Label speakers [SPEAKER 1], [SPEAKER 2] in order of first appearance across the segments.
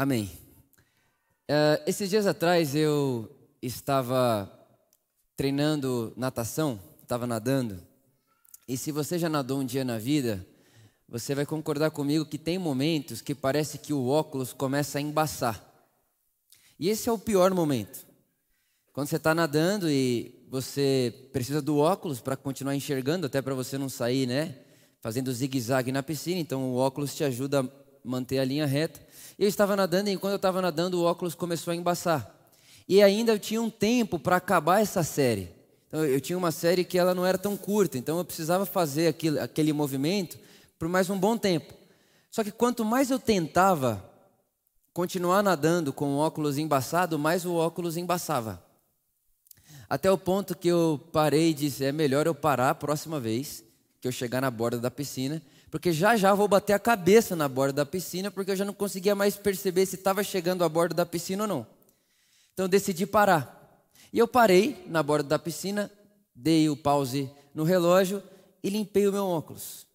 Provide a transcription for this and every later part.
[SPEAKER 1] Amém. Uh, esses dias atrás eu estava treinando natação, estava nadando, e se você já nadou um dia na vida, você vai concordar comigo que tem momentos que parece que o óculos começa a embaçar. E esse é o pior momento. Quando você está nadando e você precisa do óculos para continuar enxergando, até para você não sair, né? Fazendo zigue-zague na piscina, então o óculos te ajuda manter a linha reta. Eu estava nadando e enquanto eu estava nadando o óculos começou a embaçar. E ainda eu tinha um tempo para acabar essa série. Então, eu tinha uma série que ela não era tão curta, então eu precisava fazer aquele, aquele movimento por mais um bom tempo. Só que quanto mais eu tentava continuar nadando com o óculos embaçado, mais o óculos embaçava. Até o ponto que eu parei e disse: é melhor eu parar a próxima vez que eu chegar na borda da piscina porque já já vou bater a cabeça na borda da piscina, porque eu já não conseguia mais perceber se estava chegando à borda da piscina ou não. Então eu decidi parar. E eu parei na borda da piscina, dei o pause no relógio e limpei o meu óculos.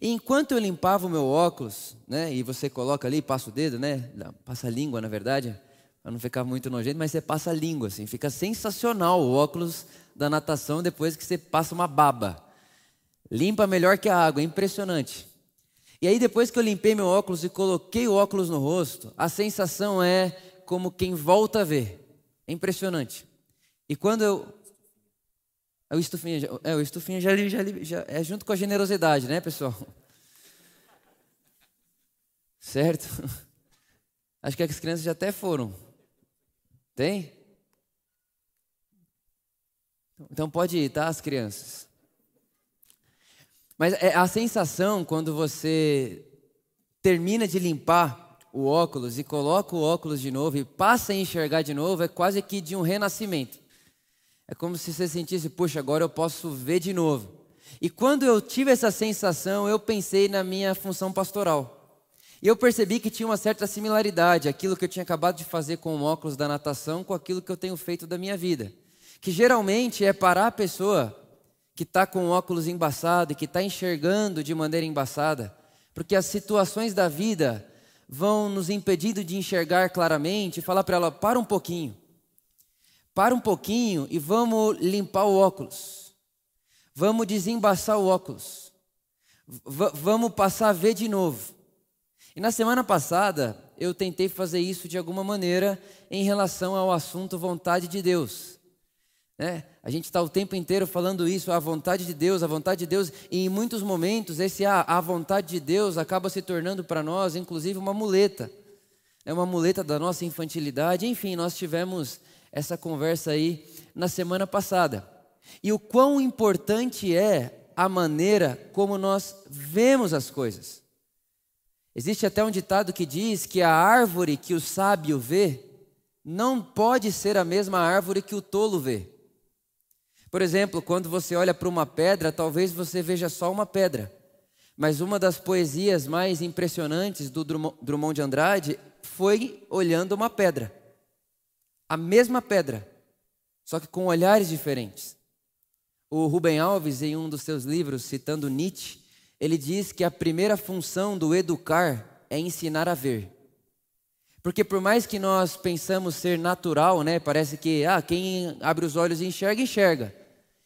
[SPEAKER 1] E enquanto eu limpava o meu óculos, né, e você coloca ali, passa o dedo, né, passa a língua na verdade, para não ficar muito nojento, mas você passa a língua, assim, fica sensacional o óculos da natação depois que você passa uma baba. Limpa melhor que a água, é impressionante. E aí, depois que eu limpei meu óculos e coloquei o óculos no rosto, a sensação é como quem volta a ver. É impressionante. E quando eu. É o estufinha, é, o estufinha já, já, já é junto com a generosidade, né, pessoal? Certo? Acho que as crianças já até foram. Tem? Então pode ir, tá, as crianças? Mas é a sensação quando você termina de limpar o óculos e coloca o óculos de novo e passa a enxergar de novo é quase que de um renascimento. É como se você sentisse, puxa, agora eu posso ver de novo. E quando eu tive essa sensação, eu pensei na minha função pastoral. E eu percebi que tinha uma certa similaridade, aquilo que eu tinha acabado de fazer com o óculos da natação, com aquilo que eu tenho feito da minha vida. Que geralmente é parar a pessoa que está com óculos embaçado e que está enxergando de maneira embaçada, porque as situações da vida vão nos impedindo de enxergar claramente e falar para ela: para um pouquinho, para um pouquinho e vamos limpar o óculos, vamos desembaçar o óculos, v vamos passar a ver de novo. E na semana passada eu tentei fazer isso de alguma maneira em relação ao assunto vontade de Deus. Né? A gente está o tempo inteiro falando isso, a vontade de Deus, a vontade de Deus, e em muitos momentos esse a vontade de Deus acaba se tornando para nós, inclusive, uma muleta. É uma muleta da nossa infantilidade. Enfim, nós tivemos essa conversa aí na semana passada. E o quão importante é a maneira como nós vemos as coisas. Existe até um ditado que diz que a árvore que o sábio vê não pode ser a mesma árvore que o tolo vê. Por exemplo, quando você olha para uma pedra, talvez você veja só uma pedra. Mas uma das poesias mais impressionantes do Drummond de Andrade foi olhando uma pedra. A mesma pedra, só que com olhares diferentes. O Rubem Alves, em um dos seus livros, citando Nietzsche, ele diz que a primeira função do educar é ensinar a ver. Porque por mais que nós pensamos ser natural, né, parece que ah, quem abre os olhos e enxerga, enxerga.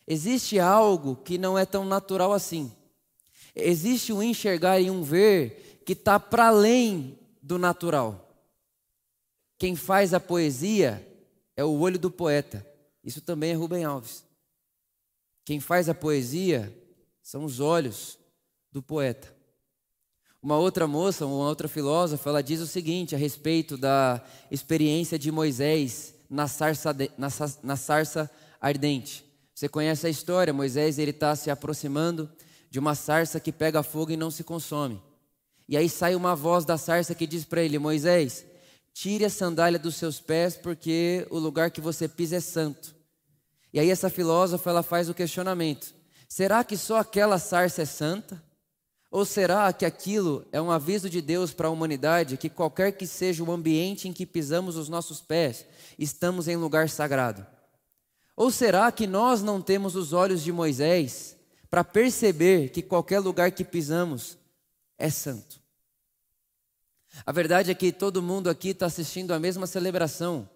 [SPEAKER 1] Existe algo que não é tão natural assim. Existe um enxergar e um ver que está para além do natural. Quem faz a poesia é o olho do poeta. Isso também é Rubem Alves. Quem faz a poesia são os olhos do poeta. Uma outra moça, uma outra filósofa, ela diz o seguinte a respeito da experiência de Moisés na sarça, na, na sarça ardente. Você conhece a história, Moisés ele está se aproximando de uma sarça que pega fogo e não se consome. E aí sai uma voz da sarça que diz para ele: Moisés, tire a sandália dos seus pés, porque o lugar que você pisa é santo. E aí essa filósofa ela faz o questionamento: será que só aquela sarça é santa? Ou será que aquilo é um aviso de Deus para a humanidade que qualquer que seja o ambiente em que pisamos os nossos pés, estamos em lugar sagrado? Ou será que nós não temos os olhos de Moisés para perceber que qualquer lugar que pisamos é santo? A verdade é que todo mundo aqui está assistindo a mesma celebração,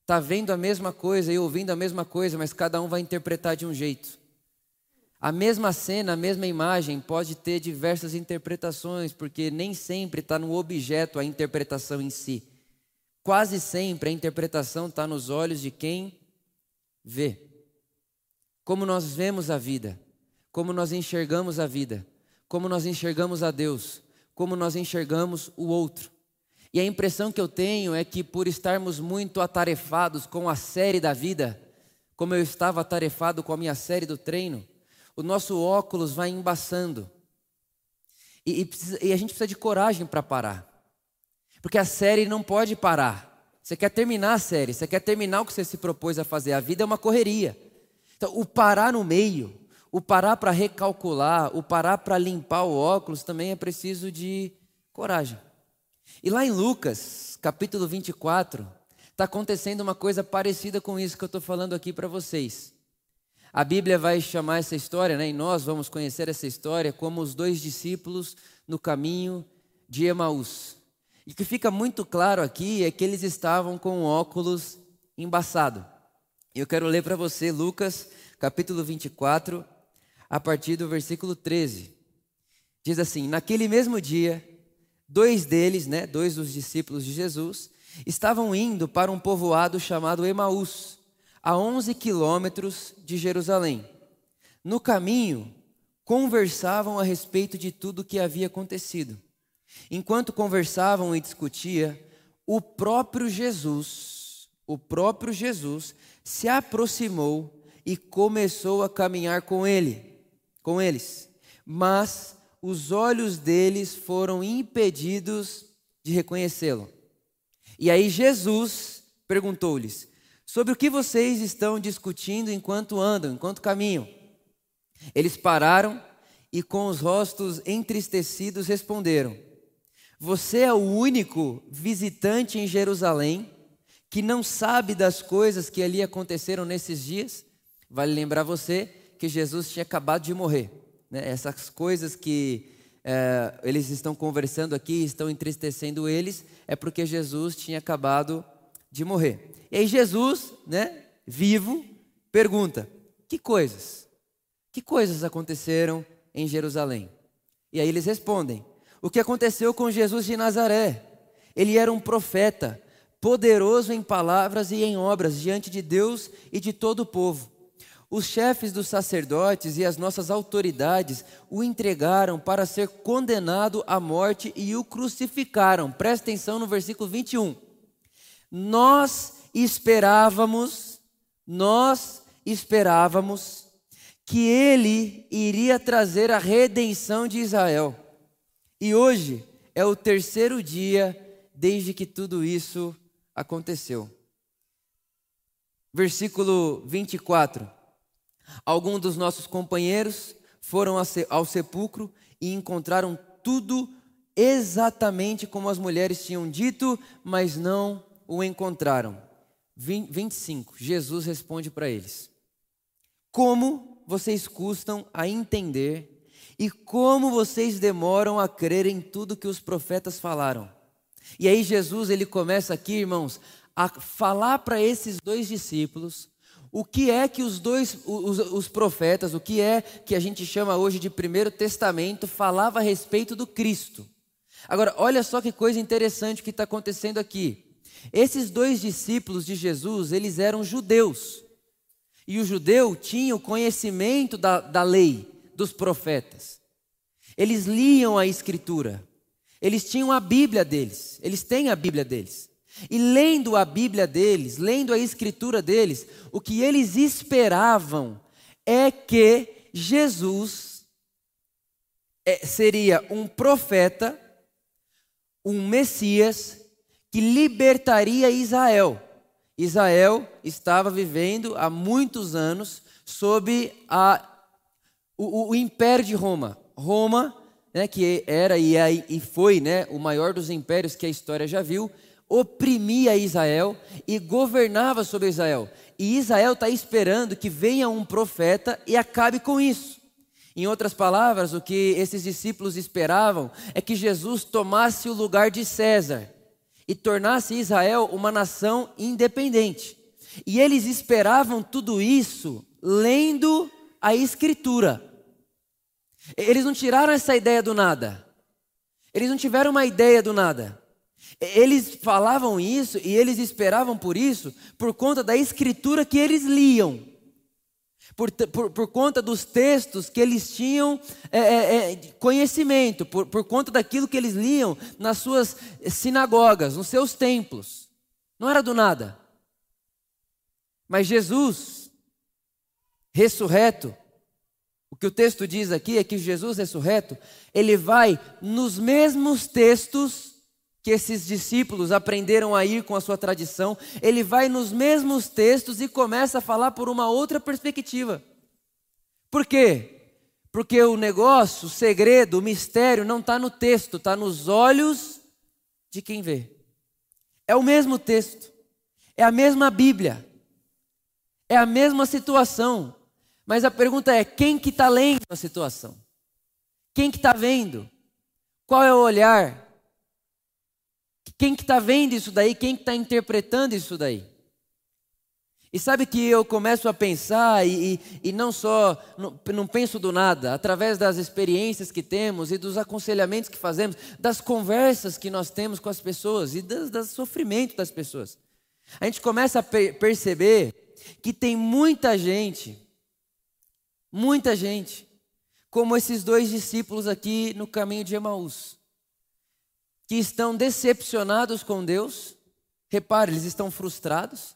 [SPEAKER 1] está vendo a mesma coisa e ouvindo a mesma coisa, mas cada um vai interpretar de um jeito. A mesma cena, a mesma imagem pode ter diversas interpretações, porque nem sempre está no objeto a interpretação em si. Quase sempre a interpretação está nos olhos de quem vê. Como nós vemos a vida, como nós enxergamos a vida, como nós enxergamos a Deus, como nós enxergamos o outro. E a impressão que eu tenho é que por estarmos muito atarefados com a série da vida, como eu estava atarefado com a minha série do treino, o nosso óculos vai embaçando. E, e, precisa, e a gente precisa de coragem para parar. Porque a série não pode parar. Você quer terminar a série, você quer terminar o que você se propôs a fazer. A vida é uma correria. Então, o parar no meio, o parar para recalcular, o parar para limpar o óculos também é preciso de coragem. E lá em Lucas, capítulo 24, está acontecendo uma coisa parecida com isso que eu estou falando aqui para vocês. A Bíblia vai chamar essa história, né, e nós vamos conhecer essa história como os dois discípulos no caminho de Emaús. E o que fica muito claro aqui é que eles estavam com óculos embaçado. Eu quero ler para você Lucas, capítulo 24, a partir do versículo 13. Diz assim: Naquele mesmo dia, dois deles, né, dois dos discípulos de Jesus, estavam indo para um povoado chamado Emaús, a 11 quilômetros de Jerusalém. No caminho, conversavam a respeito de tudo o que havia acontecido. Enquanto conversavam e discutia, o próprio Jesus, o próprio Jesus se aproximou e começou a caminhar com ele, com eles. Mas os olhos deles foram impedidos de reconhecê-lo. E aí Jesus perguntou-lhes: Sobre o que vocês estão discutindo enquanto andam, enquanto caminham? Eles pararam e, com os rostos entristecidos, responderam: Você é o único visitante em Jerusalém que não sabe das coisas que ali aconteceram nesses dias? Vale lembrar você que Jesus tinha acabado de morrer. Né? Essas coisas que é, eles estão conversando aqui, estão entristecendo eles, é porque Jesus tinha acabado de morrer. E aí Jesus, né, vivo, pergunta: que coisas? Que coisas aconteceram em Jerusalém? E aí eles respondem: o que aconteceu com Jesus de Nazaré? Ele era um profeta, poderoso em palavras e em obras diante de Deus e de todo o povo. Os chefes dos sacerdotes e as nossas autoridades o entregaram para ser condenado à morte e o crucificaram. Presta atenção no versículo 21. Nós esperávamos, nós esperávamos que ele iria trazer a redenção de Israel. E hoje é o terceiro dia desde que tudo isso aconteceu. Versículo 24. Alguns dos nossos companheiros foram ao sepulcro e encontraram tudo exatamente como as mulheres tinham dito, mas não o encontraram. 25. Jesus responde para eles: Como vocês custam a entender e como vocês demoram a crer em tudo que os profetas falaram. E aí Jesus ele começa aqui, irmãos, a falar para esses dois discípulos o que é que os dois, os, os, profetas, o que é que a gente chama hoje de Primeiro Testamento, falava a respeito do Cristo. Agora, olha só que coisa interessante que está acontecendo aqui. Esses dois discípulos de Jesus, eles eram judeus. E o judeu tinha o conhecimento da, da lei, dos profetas. Eles liam a Escritura. Eles tinham a Bíblia deles. Eles têm a Bíblia deles. E lendo a Bíblia deles, lendo a escritura deles, o que eles esperavam é que Jesus é, seria um profeta, um Messias, que libertaria Israel. Israel estava vivendo há muitos anos sob a, o, o império de Roma. Roma, né, que era e, e foi né, o maior dos impérios que a história já viu, oprimia Israel e governava sobre Israel. E Israel está esperando que venha um profeta e acabe com isso. Em outras palavras, o que esses discípulos esperavam é que Jesus tomasse o lugar de César e tornasse Israel uma nação independente. E eles esperavam tudo isso lendo a Escritura. Eles não tiraram essa ideia do nada. Eles não tiveram uma ideia do nada. Eles falavam isso e eles esperavam por isso por conta da escritura que eles liam, por, por, por conta dos textos que eles tinham é, é, é, conhecimento, por, por conta daquilo que eles liam nas suas sinagogas, nos seus templos. Não era do nada. Mas Jesus, ressurreto, que o texto diz aqui é que Jesus ressurreto, ele vai nos mesmos textos que esses discípulos aprenderam a ir com a sua tradição, ele vai nos mesmos textos e começa a falar por uma outra perspectiva. Por quê? Porque o negócio, o segredo, o mistério não está no texto, está nos olhos de quem vê. É o mesmo texto, é a mesma Bíblia, é a mesma situação, mas a pergunta é: quem que está lendo a situação? Quem que está vendo? Qual é o olhar? Quem que está vendo isso daí? Quem que está interpretando isso daí? E sabe que eu começo a pensar e, e, e não só, não, não, penso do nada, através das experiências que temos e dos aconselhamentos que fazemos, das conversas que nós temos com as pessoas e do sofrimento das pessoas. A gente começa a per perceber que tem muita gente Muita gente, como esses dois discípulos aqui no caminho de Emaús, que estão decepcionados com Deus. Repare, eles estão frustrados,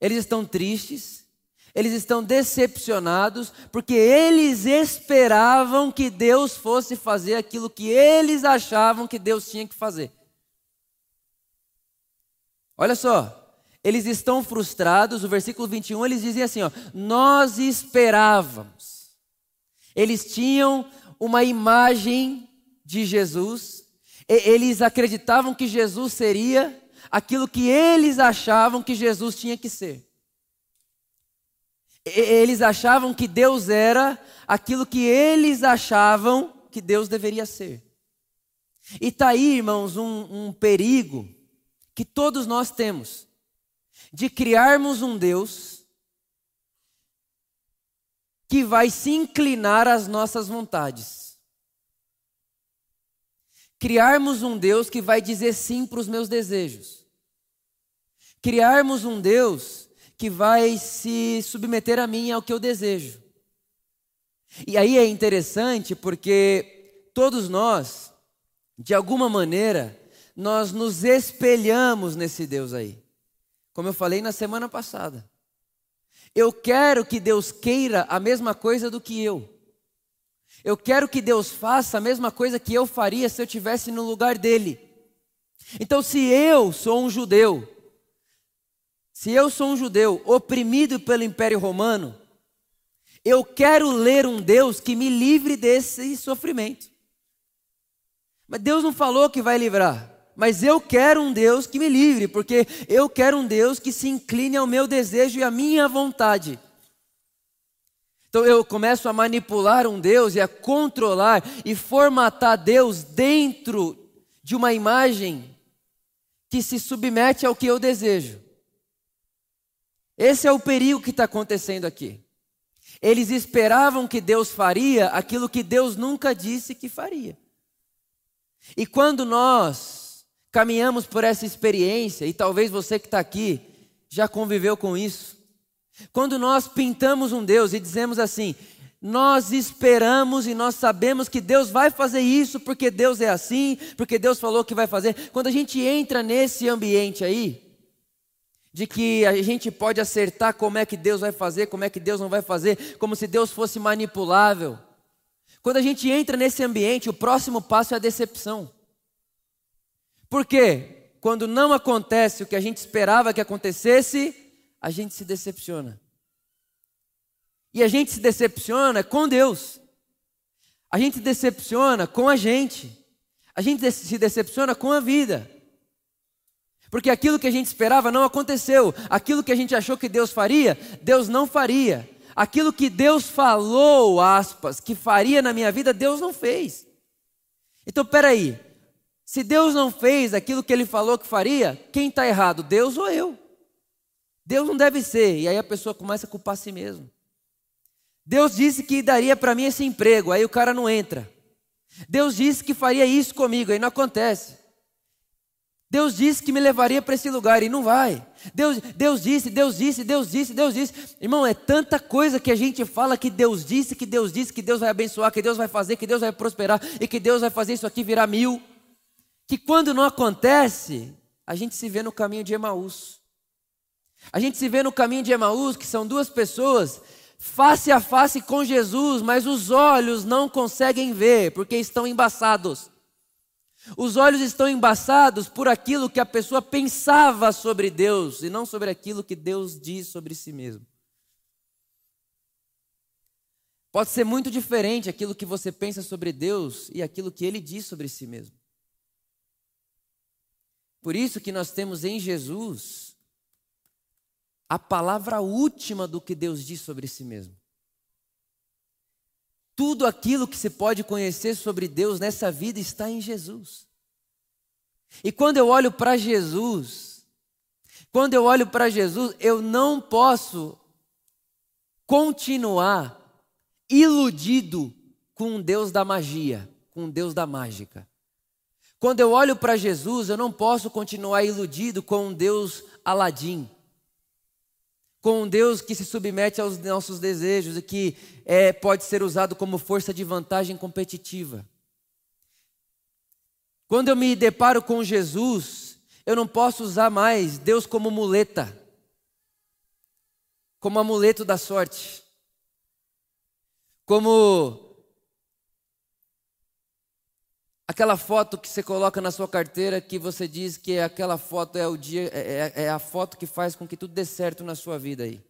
[SPEAKER 1] eles estão tristes, eles estão decepcionados, porque eles esperavam que Deus fosse fazer aquilo que eles achavam que Deus tinha que fazer. Olha só, eles estão frustrados, o versículo 21 eles dizem assim: ó, nós esperávamos. Eles tinham uma imagem de Jesus, eles acreditavam que Jesus seria aquilo que eles achavam que Jesus tinha que ser. Eles achavam que Deus era aquilo que eles achavam que Deus deveria ser. E está aí, irmãos, um, um perigo que todos nós temos de criarmos um Deus que vai se inclinar às nossas vontades. Criarmos um Deus que vai dizer sim para os meus desejos. Criarmos um Deus que vai se submeter a mim ao que eu desejo. E aí é interessante porque todos nós, de alguma maneira, nós nos espelhamos nesse Deus aí. Como eu falei na semana passada. Eu quero que Deus queira a mesma coisa do que eu. Eu quero que Deus faça a mesma coisa que eu faria se eu estivesse no lugar dele. Então, se eu sou um judeu, se eu sou um judeu oprimido pelo Império Romano, eu quero ler um Deus que me livre desse sofrimento. Mas Deus não falou que vai livrar mas eu quero um Deus que me livre, porque eu quero um Deus que se incline ao meu desejo e à minha vontade. Então eu começo a manipular um Deus e a controlar e formatar Deus dentro de uma imagem que se submete ao que eu desejo. Esse é o perigo que está acontecendo aqui. Eles esperavam que Deus faria aquilo que Deus nunca disse que faria. E quando nós caminhamos por essa experiência, e talvez você que está aqui já conviveu com isso. Quando nós pintamos um Deus e dizemos assim, nós esperamos e nós sabemos que Deus vai fazer isso porque Deus é assim, porque Deus falou que vai fazer. Quando a gente entra nesse ambiente aí, de que a gente pode acertar como é que Deus vai fazer, como é que Deus não vai fazer, como se Deus fosse manipulável. Quando a gente entra nesse ambiente, o próximo passo é a decepção. Porque quando não acontece o que a gente esperava que acontecesse, a gente se decepciona. E a gente se decepciona com Deus. A gente se decepciona com a gente. A gente se decepciona com a vida. Porque aquilo que a gente esperava não aconteceu. Aquilo que a gente achou que Deus faria, Deus não faria. aquilo que Deus falou, aspas, que faria na minha vida, Deus não fez. Então, peraí, se Deus não fez aquilo que Ele falou que faria, quem está errado, Deus ou eu? Deus não deve ser, e aí a pessoa começa a culpar a si mesmo. Deus disse que daria para mim esse emprego, aí o cara não entra. Deus disse que faria isso comigo, aí não acontece. Deus disse que me levaria para esse lugar e não vai. Deus, Deus disse, Deus disse, Deus disse, Deus disse. Irmão, é tanta coisa que a gente fala que Deus disse, que Deus disse, que Deus vai abençoar, que Deus vai fazer, que Deus vai prosperar e que Deus vai fazer isso aqui virar mil. Que quando não acontece, a gente se vê no caminho de Emaús. A gente se vê no caminho de Emaús, que são duas pessoas face a face com Jesus, mas os olhos não conseguem ver, porque estão embaçados. Os olhos estão embaçados por aquilo que a pessoa pensava sobre Deus e não sobre aquilo que Deus diz sobre si mesmo. Pode ser muito diferente aquilo que você pensa sobre Deus e aquilo que ele diz sobre si mesmo. Por isso que nós temos em Jesus a palavra última do que Deus diz sobre si mesmo. Tudo aquilo que se pode conhecer sobre Deus nessa vida está em Jesus. E quando eu olho para Jesus, quando eu olho para Jesus, eu não posso continuar iludido com um Deus da magia, com um Deus da mágica. Quando eu olho para Jesus, eu não posso continuar iludido com um Deus Aladim, com um Deus que se submete aos nossos desejos e que é, pode ser usado como força de vantagem competitiva. Quando eu me deparo com Jesus, eu não posso usar mais Deus como muleta, como amuleto da sorte, como Aquela foto que você coloca na sua carteira que você diz que aquela foto é o dia, é, é, é a foto que faz com que tudo dê certo na sua vida aí.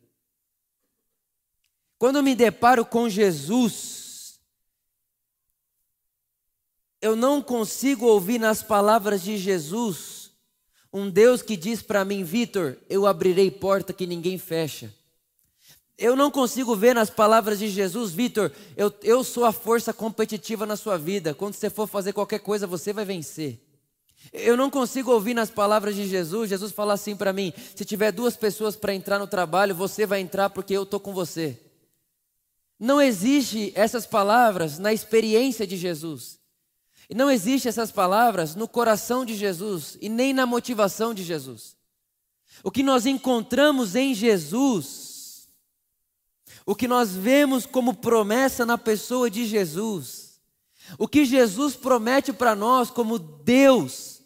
[SPEAKER 1] Quando me deparo com Jesus, eu não consigo ouvir nas palavras de Jesus um Deus que diz para mim, Vitor, eu abrirei porta que ninguém fecha. Eu não consigo ver nas palavras de Jesus, Vitor, eu, eu sou a força competitiva na sua vida. Quando você for fazer qualquer coisa, você vai vencer. Eu não consigo ouvir nas palavras de Jesus, Jesus falar assim para mim: se tiver duas pessoas para entrar no trabalho, você vai entrar porque eu estou com você. Não existe essas palavras na experiência de Jesus. E não existe essas palavras no coração de Jesus e nem na motivação de Jesus. O que nós encontramos em Jesus o que nós vemos como promessa na pessoa de Jesus, o que Jesus promete para nós como Deus,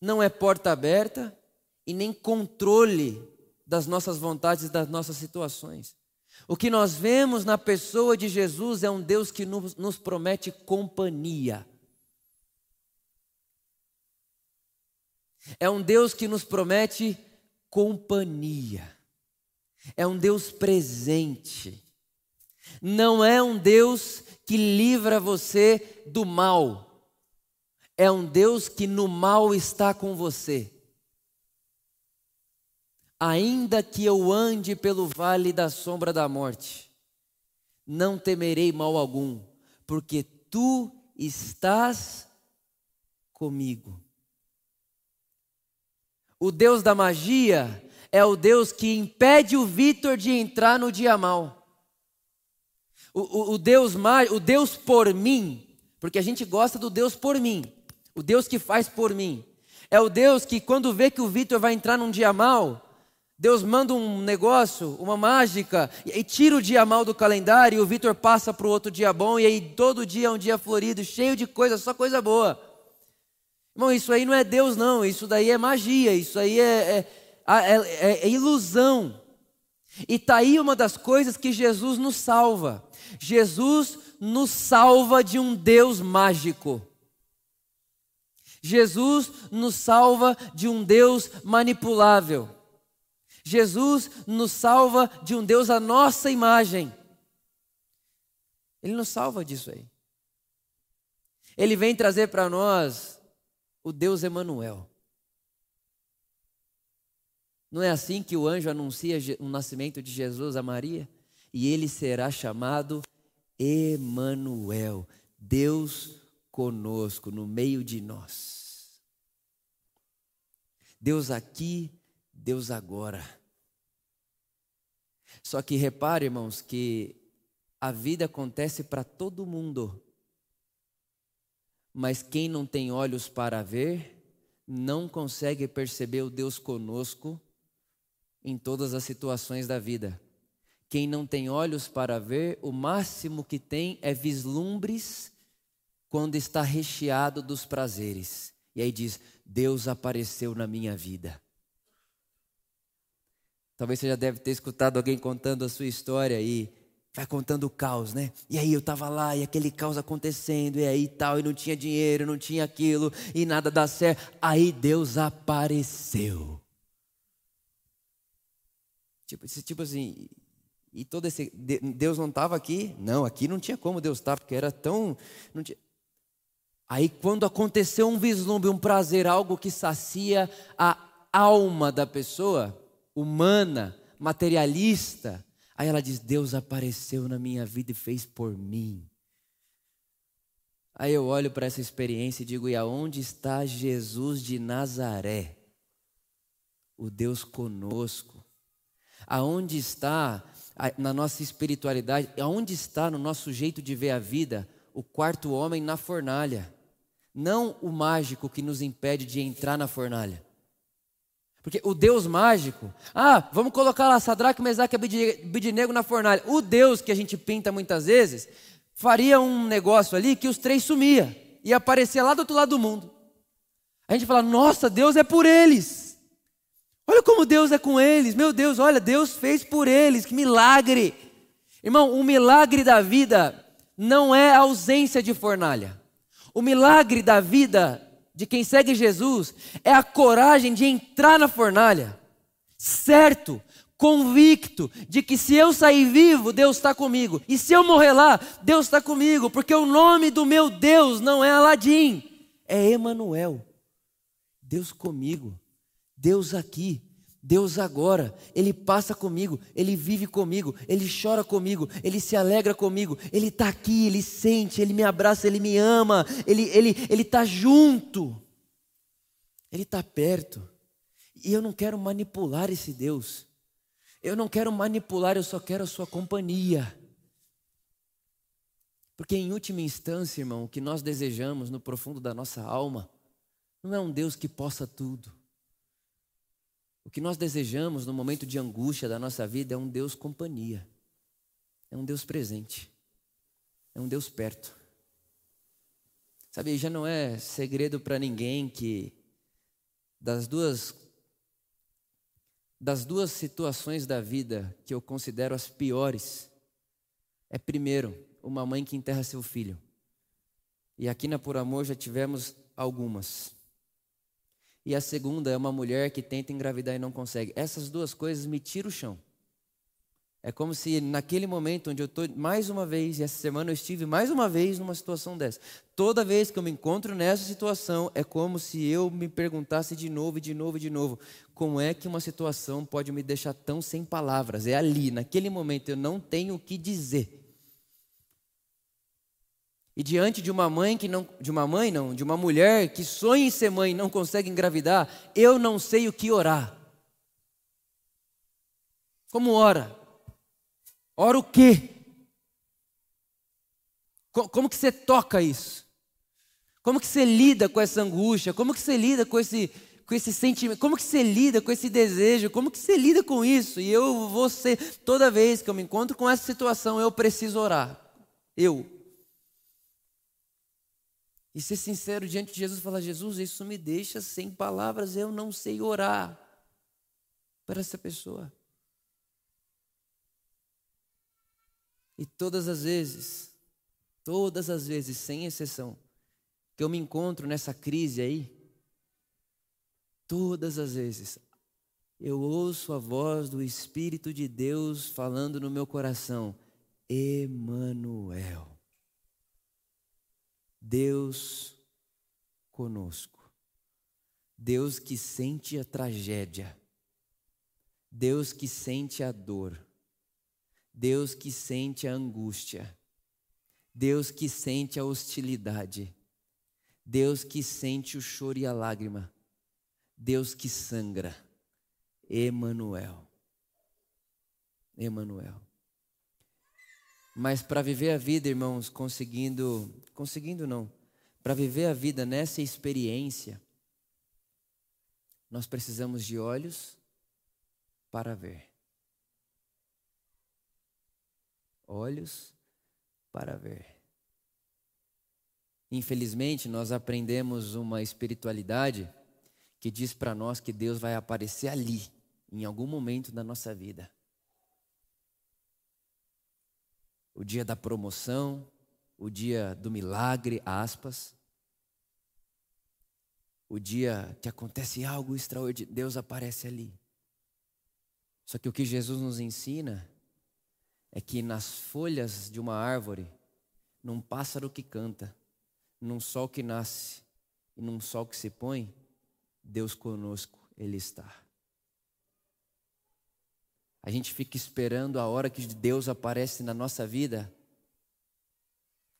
[SPEAKER 1] não é porta aberta e nem controle das nossas vontades das nossas situações. O que nós vemos na pessoa de Jesus é um Deus que nos, nos promete companhia. É um Deus que nos promete companhia. É um Deus presente. Não é um Deus que livra você do mal. É um Deus que no mal está com você. Ainda que eu ande pelo vale da sombra da morte, não temerei mal algum, porque tu estás comigo. O Deus da magia é o Deus que impede o Vitor de entrar no dia mal. O, o, o, Deus, o Deus por mim, porque a gente gosta do Deus por mim, o Deus que faz por mim. É o Deus que, quando vê que o Vitor vai entrar num dia mal, Deus manda um negócio, uma mágica, e tira o dia mal do calendário, e o Vitor passa para o outro dia bom, e aí todo dia é um dia florido, cheio de coisa, só coisa boa. Irmão, isso aí não é Deus, não, isso daí é magia, isso aí é, é é, é, é ilusão. E está aí uma das coisas que Jesus nos salva. Jesus nos salva de um Deus mágico. Jesus nos salva de um Deus manipulável. Jesus nos salva de um Deus à nossa imagem. Ele nos salva disso aí. Ele vem trazer para nós o Deus Emanuel. Não é assim que o anjo anuncia o nascimento de Jesus a Maria? e ele será chamado Emanuel, Deus conosco, no meio de nós. Deus aqui, Deus agora. Só que repare, irmãos, que a vida acontece para todo mundo. Mas quem não tem olhos para ver, não consegue perceber o Deus conosco em todas as situações da vida. Quem não tem olhos para ver, o máximo que tem é vislumbres quando está recheado dos prazeres. E aí diz: Deus apareceu na minha vida. Talvez você já deve ter escutado alguém contando a sua história e vai contando o caos, né? E aí eu estava lá e aquele caos acontecendo, e aí tal, e não tinha dinheiro, não tinha aquilo, e nada dá certo. Aí Deus apareceu. Tipo, tipo assim, e todo esse. Deus não estava aqui? Não, aqui não tinha como Deus estar, porque era tão. Tinha... Aí, quando aconteceu um vislumbre, um prazer, algo que sacia a alma da pessoa, humana, materialista, aí ela diz: Deus apareceu na minha vida e fez por mim. Aí eu olho para essa experiência e digo: e aonde está Jesus de Nazaré? O Deus conosco. Aonde está na nossa espiritualidade, aonde está no nosso jeito de ver a vida o quarto homem na fornalha? Não o mágico que nos impede de entrar na fornalha. Porque o Deus mágico, ah, vamos colocar lá Sadraque, Mesaque e Abidinego na fornalha. O Deus que a gente pinta muitas vezes, faria um negócio ali que os três sumia e aparecia lá do outro lado do mundo. A gente fala, nossa, Deus é por eles. Olha como Deus é com eles. Meu Deus, olha, Deus fez por eles. Que milagre. Irmão, o milagre da vida não é a ausência de fornalha. O milagre da vida de quem segue Jesus é a coragem de entrar na fornalha, certo, convicto de que se eu sair vivo, Deus está comigo, e se eu morrer lá, Deus está comigo, porque o nome do meu Deus não é Aladim, é Emanuel, Deus comigo. Deus aqui, Deus agora, Ele passa comigo, Ele vive comigo, Ele chora comigo, Ele se alegra comigo, Ele está aqui, Ele sente, Ele me abraça, Ele me ama, Ele está Ele, ele tá junto, Ele está perto. E eu não quero manipular esse Deus, eu não quero manipular, eu só quero a Sua companhia. Porque, em última instância, irmão, o que nós desejamos no profundo da nossa alma não é um Deus que possa tudo. O que nós desejamos no momento de angústia da nossa vida é um Deus companhia, é um Deus presente, é um Deus perto. Sabe, já não é segredo para ninguém que das duas das duas situações da vida que eu considero as piores, é primeiro, uma mãe que enterra seu filho. E aqui na Por Amor já tivemos algumas. E a segunda é uma mulher que tenta engravidar e não consegue. Essas duas coisas me tiram o chão. É como se naquele momento onde eu estou, mais uma vez, e essa semana eu estive mais uma vez numa situação dessa. Toda vez que eu me encontro nessa situação, é como se eu me perguntasse de novo, de novo, de novo: como é que uma situação pode me deixar tão sem palavras? É ali, naquele momento, eu não tenho o que dizer. E diante de uma mãe que não, de uma mãe não, de uma mulher que sonha em ser mãe e não consegue engravidar, eu não sei o que orar. Como ora? Ora o quê? Como que você toca isso? Como que você lida com essa angústia? Como que você lida com esse, com esse sentimento? Como que você lida com esse desejo? Como que você lida com isso? E eu vou ser, toda vez que eu me encontro com essa situação, eu preciso orar. Eu, e ser sincero diante de Jesus falar: Jesus, isso me deixa sem palavras, eu não sei orar para essa pessoa. E todas as vezes, todas as vezes, sem exceção, que eu me encontro nessa crise aí, todas as vezes, eu ouço a voz do Espírito de Deus falando no meu coração: Emanuel. Deus conosco. Deus que sente a tragédia. Deus que sente a dor. Deus que sente a angústia, Deus que sente a hostilidade, Deus que sente o choro e a lágrima, Deus que sangra. Emanuel. Emanuel. Mas para viver a vida, irmãos, conseguindo, conseguindo não, para viver a vida nessa experiência, nós precisamos de olhos para ver. Olhos para ver. Infelizmente, nós aprendemos uma espiritualidade que diz para nós que Deus vai aparecer ali, em algum momento da nossa vida. O dia da promoção, o dia do milagre, aspas. O dia que acontece algo extraordinário, Deus aparece ali. Só que o que Jesus nos ensina é que nas folhas de uma árvore, num pássaro que canta, num sol que nasce e num sol que se põe, Deus conosco, Ele está. A gente fica esperando a hora que Deus aparece na nossa vida,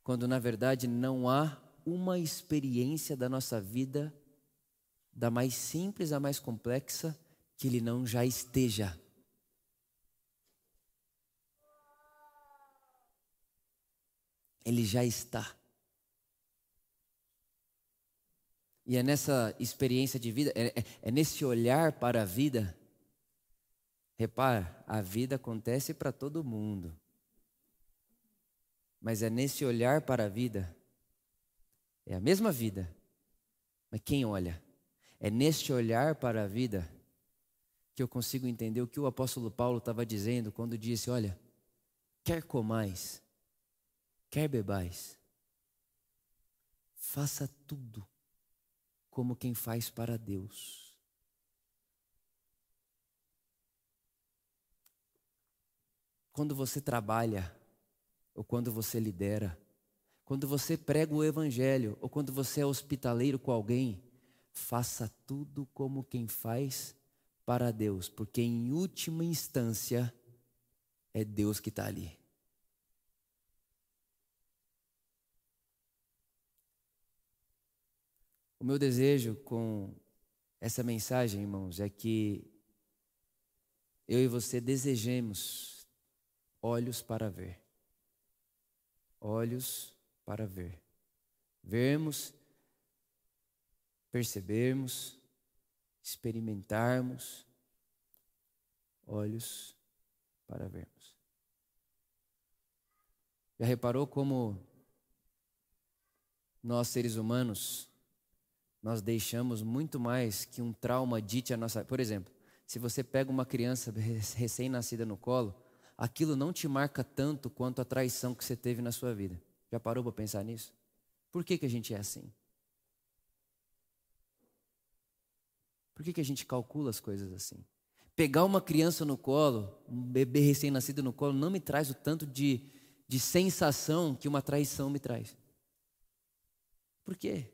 [SPEAKER 1] quando na verdade não há uma experiência da nossa vida, da mais simples à mais complexa, que Ele não já esteja. Ele já está. E é nessa experiência de vida, é, é, é nesse olhar para a vida. Repara, a vida acontece para todo mundo. Mas é nesse olhar para a vida, é a mesma vida, mas quem olha? É neste olhar para a vida que eu consigo entender o que o apóstolo Paulo estava dizendo quando disse: Olha, quer comais, quer bebais, faça tudo como quem faz para Deus. Quando você trabalha, ou quando você lidera, quando você prega o Evangelho, ou quando você é hospitaleiro com alguém, faça tudo como quem faz para Deus, porque em última instância é Deus que está ali. O meu desejo com essa mensagem, irmãos, é que eu e você desejemos olhos para ver. Olhos para ver. Vermos, percebermos, experimentarmos, olhos para vermos. Já reparou como nós, seres humanos, nós deixamos muito mais que um trauma dite a nossa. Por exemplo, se você pega uma criança recém-nascida no colo, aquilo não te marca tanto quanto a traição que você teve na sua vida. Já parou para pensar nisso? Por que, que a gente é assim? Por que, que a gente calcula as coisas assim? Pegar uma criança no colo, um bebê recém-nascido no colo, não me traz o tanto de, de sensação que uma traição me traz. Por quê?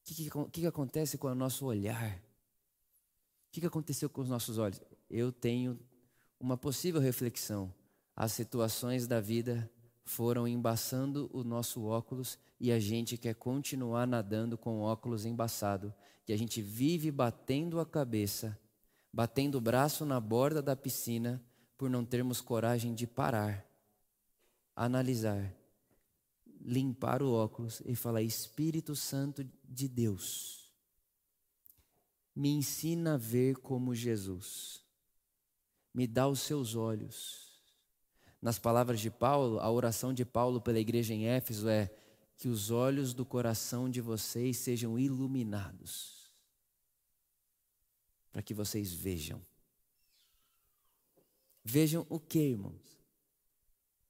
[SPEAKER 1] O que, que, que, acontece com o nosso olhar? Que, que aconteceu com os nossos olhos? Eu tenho uma possível reflexão. As situações da vida foram embaçando o nosso óculos e a gente quer continuar nadando com o óculos embaçado. E a gente vive batendo a cabeça, batendo o braço na borda da piscina por não termos coragem de parar, analisar limpar o óculos e falar: Espírito Santo de Deus, me ensina a ver como Jesus, me dá os seus olhos. Nas palavras de Paulo, a oração de Paulo pela igreja em Éfeso é: que os olhos do coração de vocês sejam iluminados, para que vocês vejam. Vejam o que, irmãos?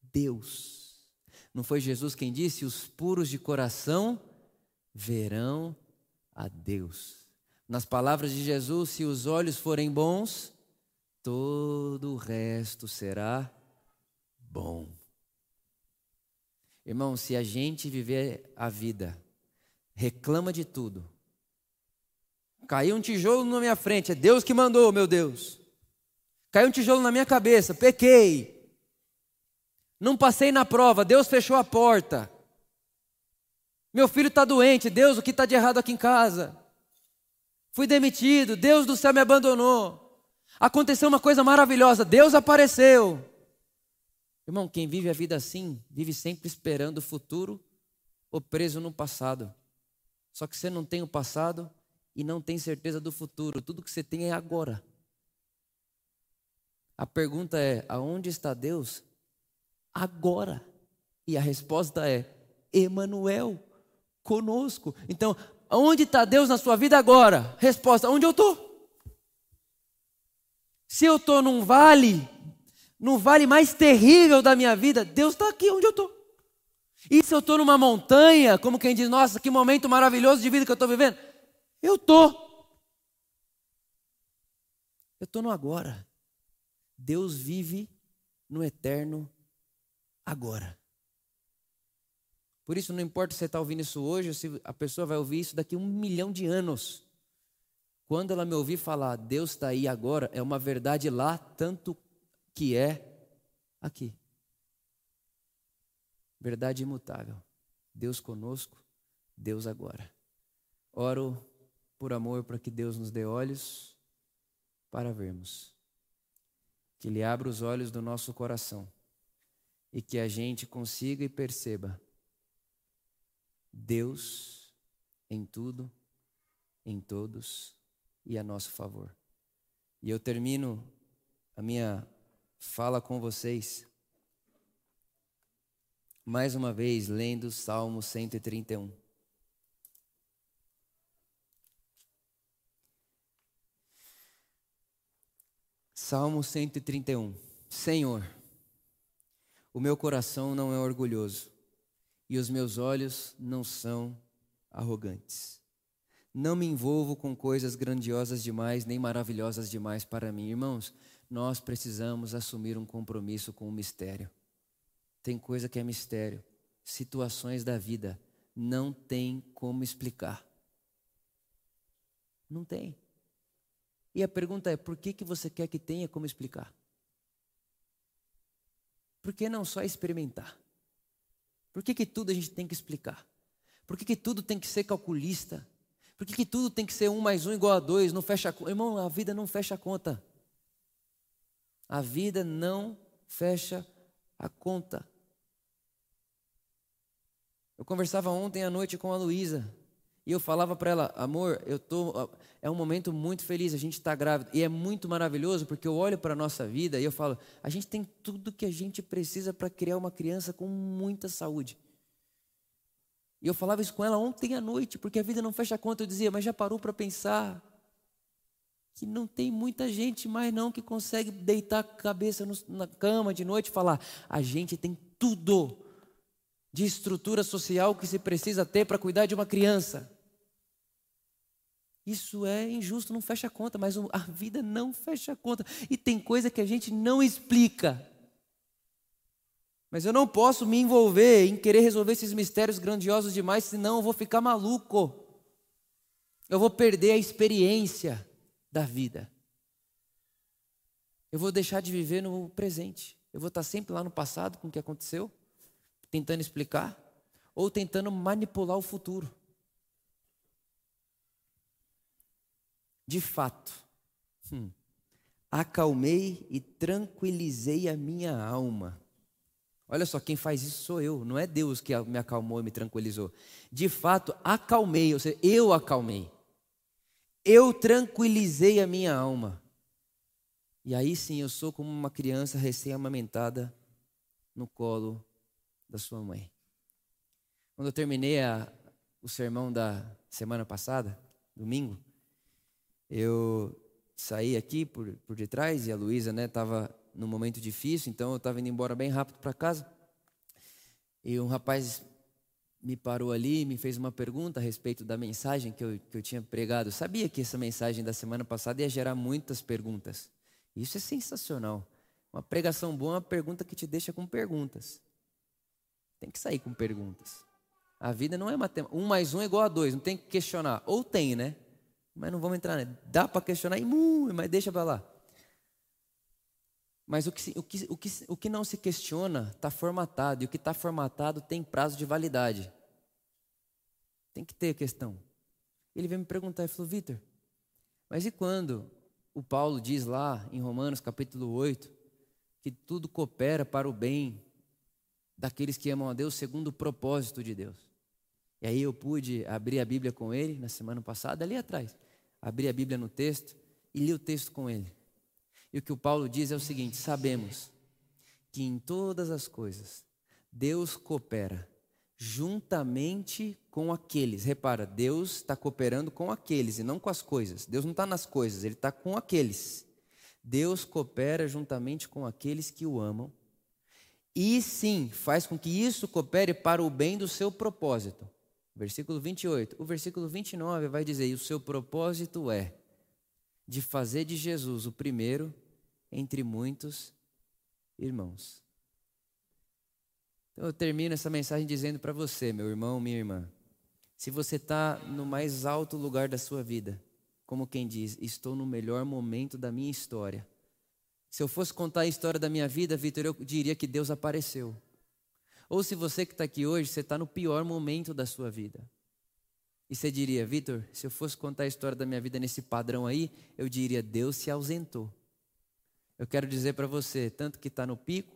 [SPEAKER 1] Deus. Não foi Jesus quem disse: os puros de coração verão a Deus. Nas palavras de Jesus, se os olhos forem bons, todo o resto será bom. Irmão, se a gente viver a vida, reclama de tudo. Caiu um tijolo na minha frente, é Deus que mandou, meu Deus. Caiu um tijolo na minha cabeça, pequei. Não passei na prova, Deus fechou a porta. Meu filho está doente, Deus, o que está de errado aqui em casa? Fui demitido, Deus do céu me abandonou. Aconteceu uma coisa maravilhosa, Deus apareceu. Irmão, quem vive a vida assim, vive sempre esperando o futuro ou preso no passado. Só que você não tem o passado e não tem certeza do futuro, tudo que você tem é agora. A pergunta é: aonde está Deus? Agora. E a resposta é: Emanuel, conosco. Então, aonde está Deus na sua vida agora? Resposta: onde eu estou? Se eu estou num vale, no vale mais terrível da minha vida, Deus está aqui onde eu estou. E se eu estou numa montanha, como quem diz, nossa, que momento maravilhoso de vida que eu estou vivendo, eu estou. Eu estou no agora. Deus vive no eterno agora. Por isso, não importa se você está ouvindo isso hoje ou se a pessoa vai ouvir isso daqui a um milhão de anos. Quando ela me ouvir falar, Deus está aí agora, é uma verdade lá, tanto que é aqui. Verdade imutável. Deus conosco, Deus agora. Oro por amor para que Deus nos dê olhos para vermos que Ele abra os olhos do nosso coração e que a gente consiga e perceba Deus em tudo, em todos e a nosso favor. E eu termino a minha fala com vocês mais uma vez lendo Salmo 131. Salmo 131. Senhor, o meu coração não é orgulhoso e os meus olhos não são arrogantes. Não me envolvo com coisas grandiosas demais nem maravilhosas demais para mim. Irmãos, nós precisamos assumir um compromisso com o mistério. Tem coisa que é mistério, situações da vida não tem como explicar. Não tem. E a pergunta é: por que, que você quer que tenha como explicar? Por que não só experimentar? Por que, que tudo a gente tem que explicar? Por que, que tudo tem que ser calculista? Por que, que tudo tem que ser um mais um igual a dois? Não fecha conta. Irmão, a vida não fecha a conta. A vida não fecha a conta. Eu conversava ontem à noite com a Luísa. E eu falava para ela, amor, eu tô, é um momento muito feliz, a gente está grávida. E é muito maravilhoso porque eu olho para a nossa vida e eu falo, a gente tem tudo que a gente precisa para criar uma criança com muita saúde. E eu falava isso com ela ontem à noite, porque a vida não fecha a conta. Eu dizia, mas já parou para pensar que não tem muita gente mais não que consegue deitar a cabeça no, na cama de noite e falar, a gente tem tudo de estrutura social que se precisa ter para cuidar de uma criança. Isso é injusto, não fecha a conta, mas a vida não fecha a conta. E tem coisa que a gente não explica. Mas eu não posso me envolver em querer resolver esses mistérios grandiosos demais, senão eu vou ficar maluco. Eu vou perder a experiência da vida. Eu vou deixar de viver no presente. Eu vou estar sempre lá no passado com o que aconteceu, tentando explicar, ou tentando manipular o futuro. De fato, hum, acalmei e tranquilizei a minha alma. Olha só, quem faz isso sou eu, não é Deus que me acalmou e me tranquilizou. De fato, acalmei, ou seja, eu acalmei. Eu tranquilizei a minha alma. E aí sim eu sou como uma criança recém-amamentada no colo da sua mãe. Quando eu terminei a, o sermão da semana passada, domingo, eu saí aqui por, por detrás e a Luísa estava né, num momento difícil, então eu estava indo embora bem rápido para casa. E um rapaz me parou ali e me fez uma pergunta a respeito da mensagem que eu, que eu tinha pregado. Eu sabia que essa mensagem da semana passada ia gerar muitas perguntas. Isso é sensacional. Uma pregação boa é uma pergunta que te deixa com perguntas. Tem que sair com perguntas. A vida não é matemática. Um mais um é igual a dois, não tem que questionar. Ou tem, né? Mas não vamos entrar, né? Dá para questionar, mas deixa para lá. Mas o que, o que, o que, o que não se questiona está formatado, e o que está formatado tem prazo de validade. Tem que ter a questão. Ele veio me perguntar e falou: Vitor, mas e quando o Paulo diz lá em Romanos capítulo 8 que tudo coopera para o bem daqueles que amam a Deus segundo o propósito de Deus? E aí eu pude abrir a Bíblia com ele na semana passada, ali atrás. Abri a Bíblia no texto e li o texto com ele. E o que o Paulo diz é o seguinte: sabemos que em todas as coisas Deus coopera juntamente com aqueles. Repara, Deus está cooperando com aqueles e não com as coisas. Deus não está nas coisas, Ele está com aqueles. Deus coopera juntamente com aqueles que o amam. E sim, faz com que isso coopere para o bem do seu propósito. Versículo 28. O versículo 29 vai dizer: E o seu propósito é de fazer de Jesus o primeiro entre muitos irmãos. Então eu termino essa mensagem dizendo para você, meu irmão, minha irmã, se você está no mais alto lugar da sua vida, como quem diz, estou no melhor momento da minha história. Se eu fosse contar a história da minha vida, Vitor, eu diria que Deus apareceu. Ou se você que está aqui hoje, você está no pior momento da sua vida. E você diria, Vitor, se eu fosse contar a história da minha vida nesse padrão aí, eu diria, Deus se ausentou. Eu quero dizer para você, tanto que está no pico,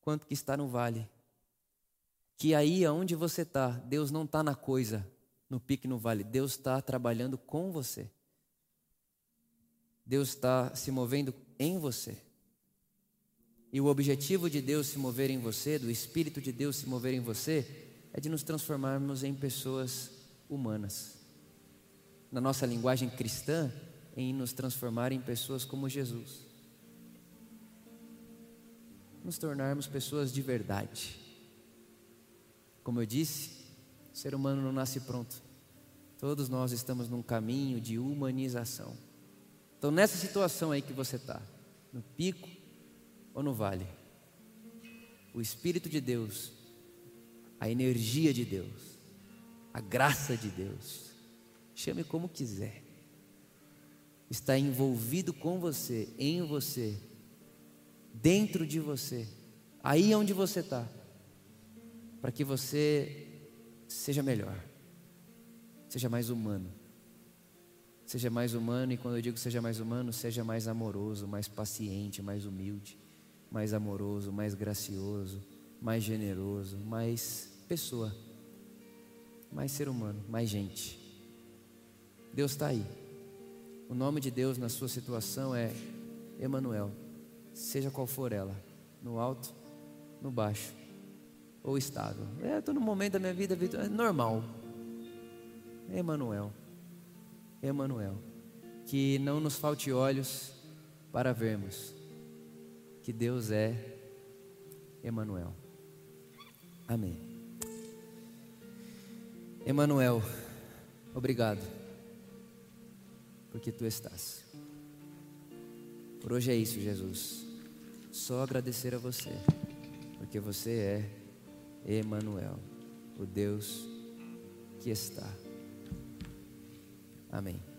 [SPEAKER 1] quanto que está no vale, que aí aonde você está, Deus não está na coisa, no pico e no vale, Deus está trabalhando com você. Deus está se movendo em você. E o objetivo de Deus se mover em você, do Espírito de Deus se mover em você, é de nos transformarmos em pessoas humanas. Na nossa linguagem cristã, em nos transformar em pessoas como Jesus nos tornarmos pessoas de verdade. Como eu disse, o ser humano não nasce pronto. Todos nós estamos num caminho de humanização. Então, nessa situação aí que você está, no pico ou no vale, o Espírito de Deus, a energia de Deus, a graça de Deus, chame como quiser, está envolvido com você, em você, dentro de você, aí onde você está, para que você seja melhor, seja mais humano. Seja mais humano, e quando eu digo seja mais humano, seja mais amoroso, mais paciente, mais humilde, mais amoroso, mais gracioso, mais generoso, mais pessoa, mais ser humano, mais gente. Deus está aí. O nome de Deus na sua situação é Emanuel seja qual for ela, no alto, no baixo ou estável. É, estou no momento da minha vida é normal. Emanuel, Emanuel, que não nos falte olhos para vermos que Deus é Emanuel. Amém. Emanuel, obrigado, porque tu estás. Por hoje é isso, Jesus só agradecer a você, porque você é Emanuel, o Deus que está. Amém.